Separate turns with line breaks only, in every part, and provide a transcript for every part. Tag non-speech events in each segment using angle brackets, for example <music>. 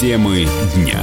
Темы дня.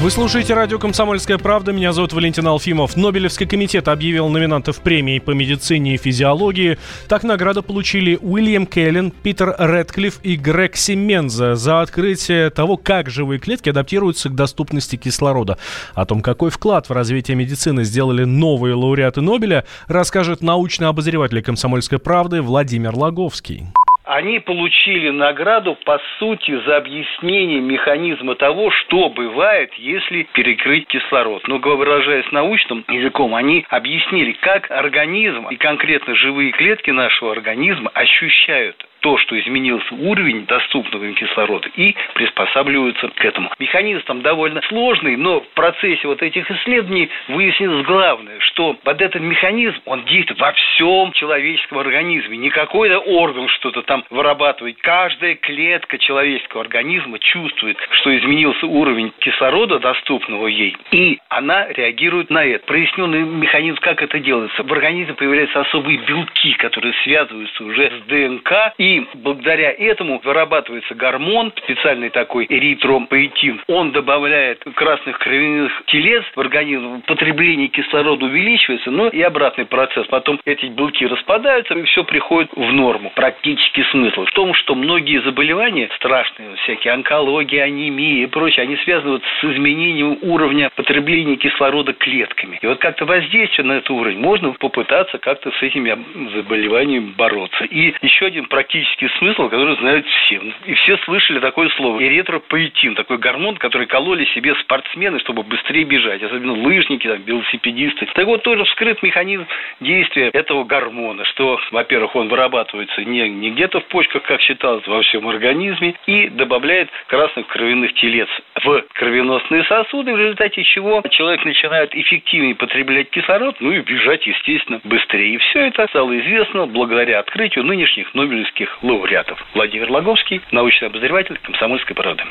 Вы слушаете радио «Комсомольская правда». Меня зовут Валентин Алфимов. Нобелевский комитет объявил номинантов премии по медицине и физиологии. Так награду получили Уильям Келлен, Питер Редклифф и Грег Сименза за открытие того, как живые клетки адаптируются к доступности кислорода. О том, какой вклад в развитие медицины сделали новые лауреаты Нобеля, расскажет научный обозреватель «Комсомольской правды» Владимир Логовский
они получили награду, по сути, за объяснение механизма того, что бывает, если перекрыть кислород. Но, выражаясь научным языком, они объяснили, как организм и конкретно живые клетки нашего организма ощущают то, что изменился уровень доступного им кислорода и приспосабливаются к этому. Механизм там довольно сложный, но в процессе вот этих исследований выяснилось главное, что под этот механизм он действует во всем человеческом организме. Не какой-то орган что-то там вырабатывает. Каждая клетка человеческого организма чувствует, что изменился уровень кислорода, доступного ей, и она реагирует на это. Проясненный механизм, как это делается. В организме появляются особые белки, которые связываются уже с ДНК и и благодаря этому вырабатывается гормон, специальный такой эритромпоэтин. Он добавляет красных кровяных телец в организм, потребление кислорода увеличивается, но и обратный процесс. Потом эти белки распадаются, и все приходит в норму. Практически смысл в том, что многие заболевания страшные, всякие онкология, анемия и прочее, они связаны вот с изменением уровня потребления кислорода клетками. И вот как-то воздействие на этот уровень можно попытаться как-то с этими заболеваниями бороться. И еще один практически практический смысл, который знают все. И все слышали такое слово. Эритропоэтин, такой гормон, который кололи себе спортсмены, чтобы быстрее бежать. Особенно лыжники, там, велосипедисты. Так вот, тоже вскрыт механизм действия этого гормона, что, во-первых, он вырабатывается не, не где-то в почках, как считалось, во всем организме, и добавляет красных кровяных телец в кровеносные сосуды, в результате чего человек начинает эффективнее потреблять кислород, ну и бежать, естественно, быстрее. И все это стало известно благодаря открытию нынешних Нобелевских нобелевских лауреатов. Владимир Логовский, научный обозреватель комсомольской правды.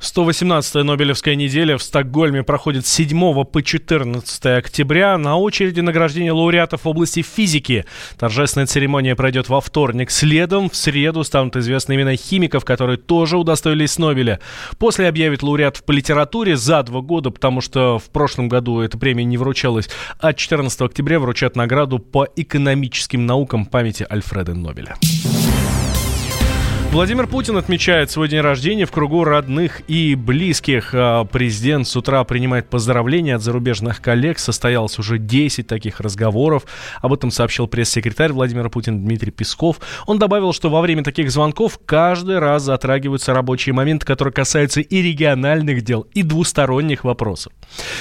118-я Нобелевская неделя в Стокгольме проходит с 7 по 14 октября. На очереди награждение лауреатов в области физики. Торжественная церемония пройдет во вторник. Следом в среду станут известны имена химиков, которые тоже удостоились Нобеля. После объявят лауреатов по литературе за два года, потому что в прошлом году эта премия не вручалась. А 14 октября вручат награду по экономическим наукам памяти Альфреда Нобеля. Владимир Путин отмечает свой день рождения в кругу родных и близких. А, президент с утра принимает поздравления от зарубежных коллег. Состоялось уже 10 таких разговоров. Об этом сообщил пресс-секретарь Владимира Путина Дмитрий Песков. Он добавил, что во время таких звонков каждый раз затрагиваются рабочие моменты, которые касаются и региональных дел, и двусторонних вопросов.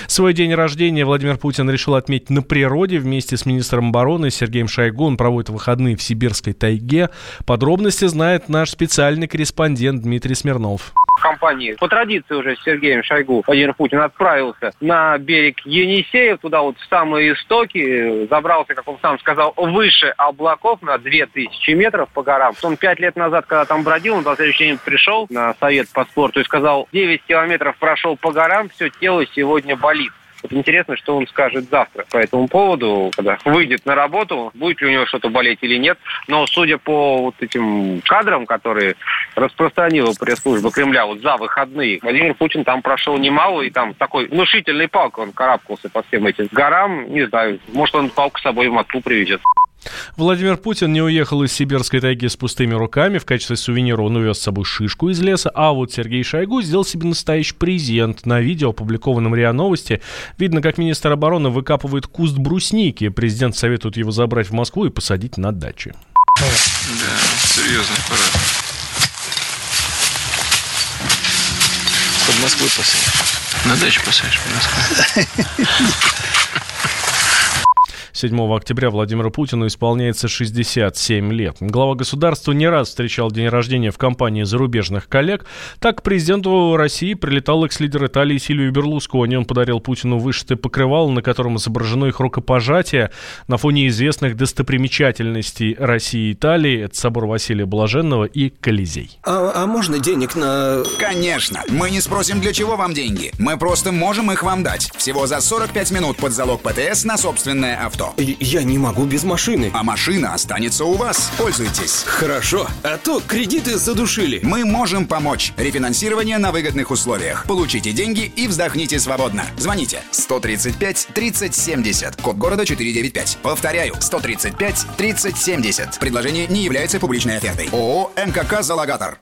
Свой день рождения Владимир Путин решил отметить на природе вместе с министром обороны Сергеем Шойгу. Он проводит выходные в сибирской тайге. Подробности знает наш специалист специальный корреспондент Дмитрий Смирнов
компании. По традиции уже с Сергеем Шойгу Владимир Путин отправился на берег Енисея, туда вот в самые истоки, забрался, как он сам сказал, выше облаков на 2000 метров по горам. Он пять лет назад, когда там бродил, он на следующий день пришел на совет по спорту и сказал, 9 километров прошел по горам, все тело сегодня болит. Вот интересно, что он скажет завтра по этому поводу, когда выйдет на работу, будет ли у него что-то болеть или нет. Но судя по вот этим кадрам, которые распространила пресс-служба Кремля вот за выходные, Владимир Путин там прошел немало, и там такой внушительный палкой он карабкался по всем этим горам. Не знаю, может он палку с собой в Москву привезет.
Владимир Путин не уехал из сибирской тайги с пустыми руками. В качестве сувенира он увез с собой шишку из леса. А вот Сергей Шойгу сделал себе настоящий презент. На видео, опубликованном РИА Новости, видно, как министр обороны выкапывает куст брусники. Президент советует его забрать в Москву и посадить на даче.
Да, серьезный парад. Под Москвой посадишь. На даче посадишь под Москвой. <laughs>
7 октября Владимиру Путину исполняется 67 лет. Глава государства не раз встречал день рождения в компании зарубежных коллег. Так, к президенту России прилетал экс-лидер Италии Сильвио Берлускони. Он подарил Путину вышитое покрывало, на котором изображено их рукопожатие. На фоне известных достопримечательностей России и Италии это собор Василия Блаженного и Колизей.
А, а можно денег на...
Конечно. Мы не спросим, для чего вам деньги. Мы просто можем их вам дать. Всего за 45 минут под залог ПТС на собственное авто.
Я не могу без машины.
А машина останется у вас. Пользуйтесь.
Хорошо, а то кредиты задушили.
Мы можем помочь. Рефинансирование на выгодных условиях. Получите деньги и вздохните свободно. Звоните 135 30 70. Код города 495. Повторяю, 135 30 70. Предложение не является публичной офертой. ООО МКК «Залогатор».